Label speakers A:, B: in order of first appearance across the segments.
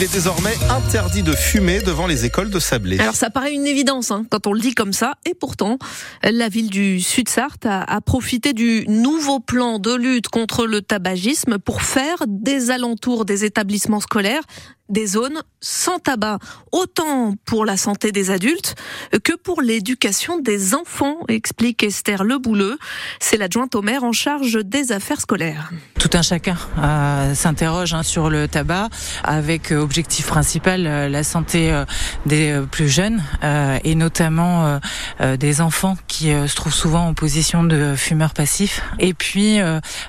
A: Il est désormais interdit de fumer devant les écoles de Sablé.
B: Alors ça paraît une évidence hein, quand on le dit comme ça, et pourtant la ville du Sud-Sarthe a, a, profité du nouveau plan de lutte contre le tabagisme pour faire des alentours des établissements scolaires des zones sans tabac, autant pour la santé des adultes que pour l'éducation des enfants, explique Esther Lebouleux. C'est l'adjointe au maire en charge des affaires scolaires.
C: Tout un chacun euh, s'interroge hein, sur le tabac avec euh, objectif principal euh, la santé euh, des euh, plus jeunes et notamment des enfants qui se trouvent souvent en position de fumeurs passifs. Et puis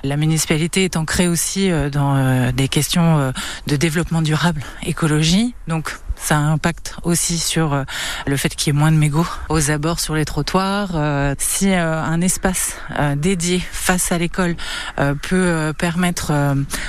C: la municipalité est ancrée aussi dans des questions de développement durable écologie. Donc ça impacte aussi sur euh, le fait qu'il y ait moins de mégots aux abords sur les trottoirs. Euh, si euh, un espace dédié face à l'école peut permettre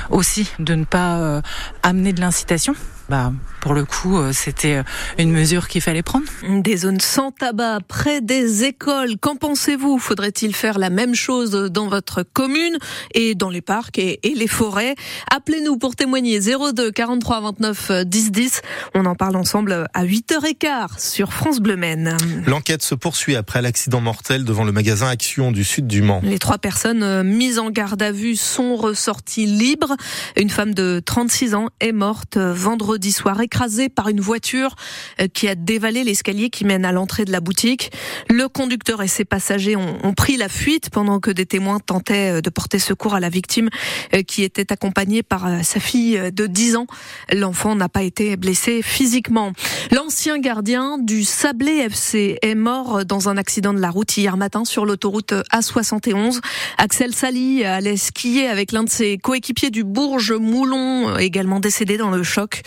C: aussi de ne pas amener de l'incitation, bah, pour le coup, euh, c'était euh, une mesure qu'il fallait prendre.
B: Des zones sans tabac près des écoles. Qu'en pensez-vous? Faudrait-il faire la même chose dans votre commune et dans les parcs et, les forêts? Appelez-nous pour témoigner 02 43 29 10 10. On en parle ensemble à 8h15 sur France Bleu Maine.
A: L'enquête se poursuit après l'accident mortel devant le magasin Action du sud du Mans.
B: Les trois personnes euh, mises en garde à vue sont ressorties libres. Une femme de 36 ans est morte vendredi soir écrasé par une voiture euh, qui a dévalé l'escalier qui mène à l'entrée de la boutique. Le conducteur et ses passagers ont, pris la fuite pendant que des témoins tentaient euh, de porter secours à la victime euh, qui était accompagnée par sa fille de 10 ans. L'enfant n'a pas été blessé physiquement. L'ancien gardien du Sablé FC est mort dans un accident de la route hier matin sur l'autoroute A71. Axel Sali allait skier avec l'un de ses coéquipiers du Bourges Moulon, également décédé dans le choc.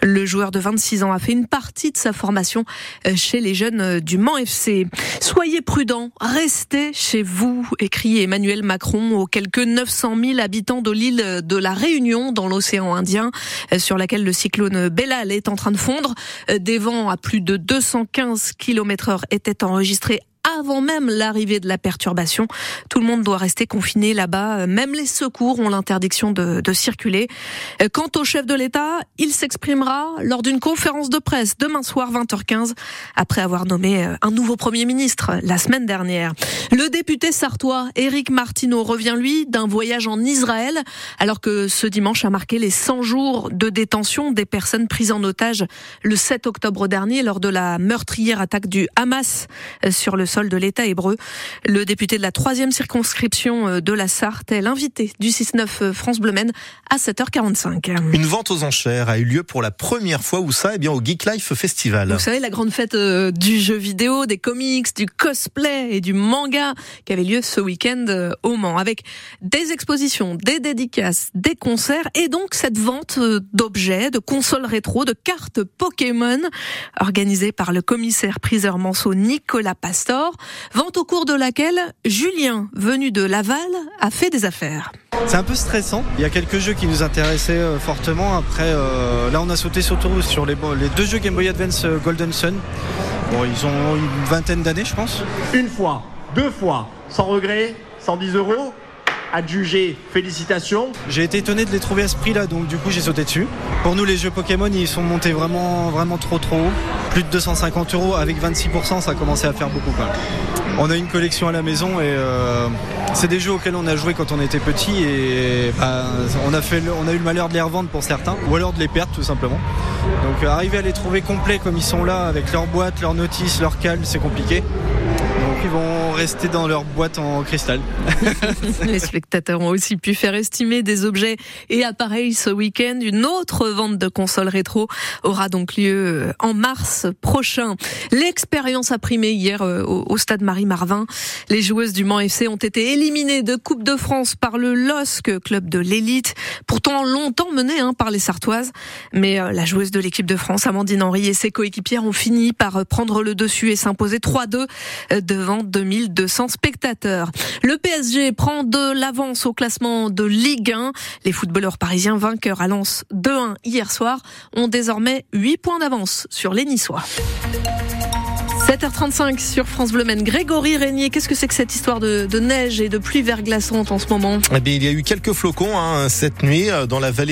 B: Le joueur de 26 ans a fait une partie de sa formation euh, chez les jeunes euh, du Mans FC. Soyez prudents, restez chez vous, écrit Emmanuel Macron aux quelques 900 000 habitants de l'île de la Réunion dans l'océan Indien, euh, sur laquelle le cyclone Bellal est en train de fondre. Des vents à plus de 215 km heure étaient enregistrés avant même l'arrivée de la perturbation. Tout le monde doit rester confiné là-bas. Même les secours ont l'interdiction de, de, circuler. Quant au chef de l'État, il s'exprimera lors d'une conférence de presse demain soir 20h15 après avoir nommé euh, un nouveau Premier ministre la semaine dernière. Le député sartois Éric Martineau revient lui d'un voyage en Israël alors que ce dimanche a marqué les 100 jours de détention des personnes prises en otage le 7 octobre dernier lors de la meurtrière attaque du Hamas euh, sur le sol de l'État hébreu. Le député de la troisième circonscription euh, de la Sarthe est l'invité du 6-9 euh, France Bleu à 7h45.
A: Une vente aux enchères a eu lieu pour la première fois où ça, eh bien au Geek Life Festival.
B: Vous savez, la grande fête euh, du jeu vidéo, des comics, du cosplay et du manga qui avait lieu ce week-end au Mans avec des expositions, des dédicaces, des concerts et donc cette vente d'objets, de consoles rétro, de cartes Pokémon organisée par le commissaire priseur Manceau Nicolas Pastor. Vente au cours de laquelle Julien, venu de Laval, a fait des affaires.
D: C'est un peu stressant. Il y a quelques jeux qui nous intéressaient euh, fortement. Après, euh, là, on a sauté surtout sur les, les deux jeux Game Boy Advance euh, Golden Sun. Bon, ils ont une vingtaine d'années, je pense.
E: Une fois, deux fois, sans regret, 110 euros adjugé, félicitations.
D: J'ai été étonné de les trouver à ce prix là, donc du coup j'ai sauté dessus. Pour nous les jeux Pokémon ils sont montés vraiment vraiment trop trop haut. Plus de 250 euros avec 26% ça a commencé à faire beaucoup même. On a une collection à la maison et euh, c'est des jeux auxquels on a joué quand on était petit et bah, on, a fait, on a eu le malheur de les revendre pour certains ou alors de les perdre tout simplement. Donc arriver à les trouver complets comme ils sont là avec leur boîte, leur notice, leur cale, c'est compliqué ils vont rester dans leur boîte en cristal.
B: Les spectateurs ont aussi pu faire estimer des objets et appareils ce week-end. Une autre vente de consoles rétro aura donc lieu en mars prochain. L'expérience a primé hier euh, au stade Marie-Marvin. Les joueuses du Mans FC ont été éliminées de Coupe de France par le LOSC, club de l'élite, pourtant longtemps mené hein, par les Sartoises. Mais euh, la joueuse de l'équipe de France, Amandine Henry et ses coéquipières ont fini par prendre le dessus et s'imposer 3-2 euh, devant 2200 spectateurs. Le PSG prend de l'avance au classement de Ligue 1. Les footballeurs parisiens vainqueurs à Lens 2-1 hier soir ont désormais 8 points d'avance sur les Niçois. 7h35 sur France Bleu Maine. Grégory Régnier, qu'est-ce que c'est que cette histoire de, neige et de pluie verglaçante en ce moment?
A: Eh il y a eu quelques flocons hein, cette nuit euh, dans la vallée